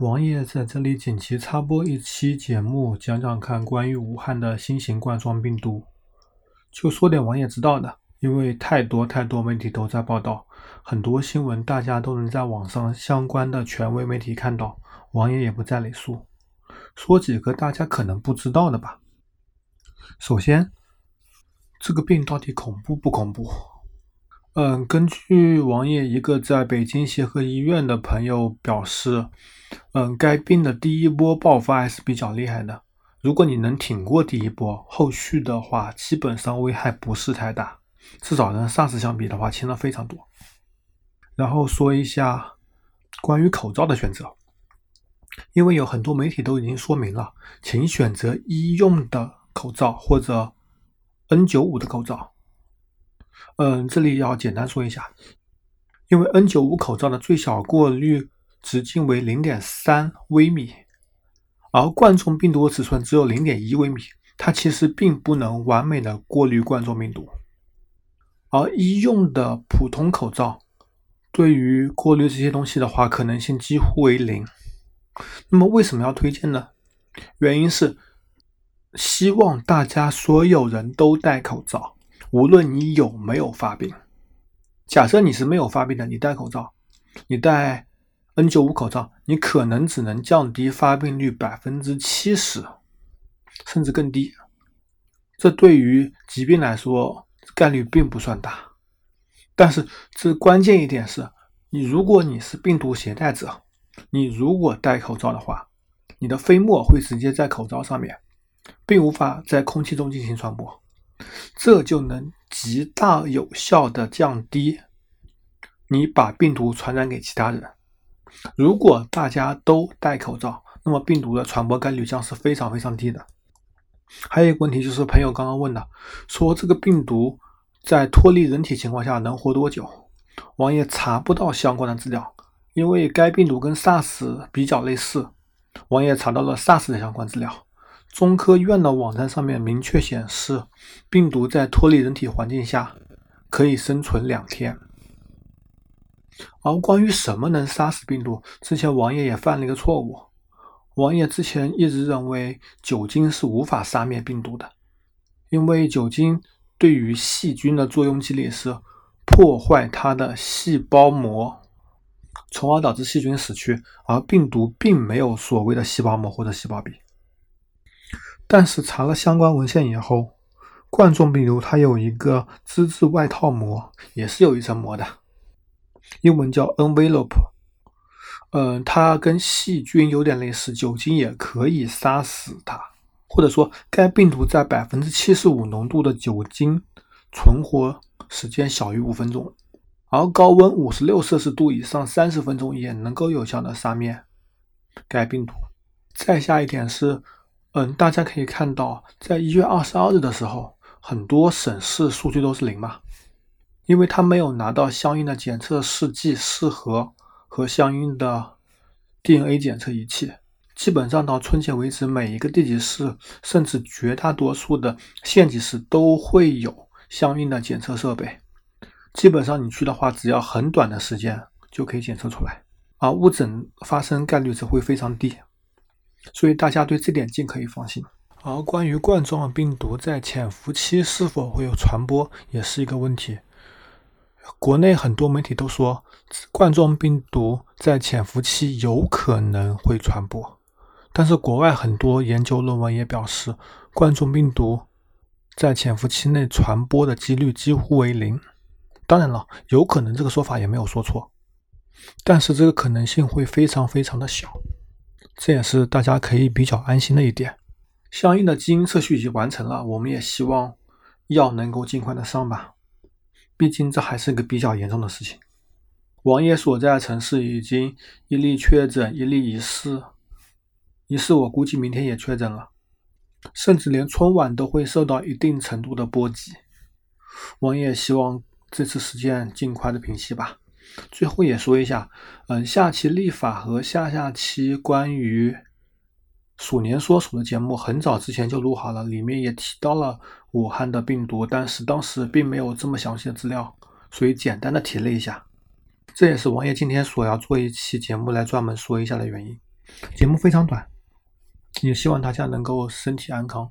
王爷在这里紧急插播一期节目，讲讲看关于武汉的新型冠状病毒。就说点王爷知道的，因为太多太多媒体都在报道，很多新闻大家都能在网上相关的权威媒体看到，王爷也不在累述。说几个大家可能不知道的吧。首先，这个病到底恐怖不恐怖？嗯，根据王爷一个在北京协和医院的朋友表示，嗯，该病的第一波爆发还是比较厉害的。如果你能挺过第一波，后续的话基本上危害不是太大，至少跟 SARS 相比的话轻了非常多。然后说一下关于口罩的选择，因为有很多媒体都已经说明了，请选择医用的口罩或者 N95 的口罩。嗯，这里要简单说一下，因为 N95 口罩的最小过滤直径为零点三微米，而冠状病毒的尺寸只有零点一微米，它其实并不能完美的过滤冠状病毒。而医用的普通口罩对于过滤这些东西的话，可能性几乎为零。那么为什么要推荐呢？原因是希望大家所有人都戴口罩。无论你有没有发病，假设你是没有发病的，你戴口罩，你戴 N95 口罩，你可能只能降低发病率百分之七十，甚至更低。这对于疾病来说概率并不算大。但是这关键一点是，你如果你是病毒携带者，你如果戴口罩的话，你的飞沫会直接在口罩上面，并无法在空气中进行传播。这就能极大有效的降低你把病毒传染给其他人。如果大家都戴口罩，那么病毒的传播概率将是非常非常低的。还有一个问题就是朋友刚刚问的，说这个病毒在脱离人体情况下能活多久？王爷查不到相关的资料，因为该病毒跟 SARS 比较类似。王爷查到了 SARS 的相关资料。中科院的网站上面明确显示，病毒在脱离人体环境下可以生存两天。而关于什么能杀死病毒，之前王爷也犯了一个错误。王爷之前一直认为酒精是无法杀灭病毒的，因为酒精对于细菌的作用机理是破坏它的细胞膜，从而导致细菌死去，而病毒并没有所谓的细胞膜或者细胞壁。但是查了相关文献以后，冠状病毒它有一个脂质外套膜，也是有一层膜的，英文叫 envelope。嗯，它跟细菌有点类似，酒精也可以杀死它，或者说该病毒在百分之七十五浓度的酒精存活时间小于五分钟，而高温五十六摄氏度以上三十分钟也能够有效的杀灭该病毒。再下一点是。嗯，大家可以看到，在一月二十二日的时候，很多省市数据都是零嘛，因为他没有拿到相应的检测试剂试盒和相应的 DNA 检测仪器。基本上到春节为止，每一个地级市，甚至绝大多数的县级市都会有相应的检测设备。基本上你去的话，只要很短的时间就可以检测出来，而误诊发生概率则会非常低。所以大家对这点尽可以放心。而关于冠状病毒在潜伏期是否会有传播，也是一个问题。国内很多媒体都说，冠状病毒在潜伏期有可能会传播，但是国外很多研究论文也表示，冠状病毒在潜伏期内传播的几率几乎为零。当然了，有可能这个说法也没有说错，但是这个可能性会非常非常的小。这也是大家可以比较安心的一点。相应的基因测序已经完成了，我们也希望药能够尽快的上吧。毕竟这还是个比较严重的事情。王爷所在的城市已经一例确诊，一例疑似，疑似我估计明天也确诊了，甚至连春晚都会受到一定程度的波及。王爷希望这次事件尽快的平息吧。最后也说一下，嗯，下期立法和下下期关于鼠年说鼠的节目，很早之前就录好了，里面也提到了武汉的病毒，但是当时并没有这么详细的资料，所以简单的提了一下。这也是王爷今天所要做一期节目来专门说一下的原因。节目非常短，也希望大家能够身体安康。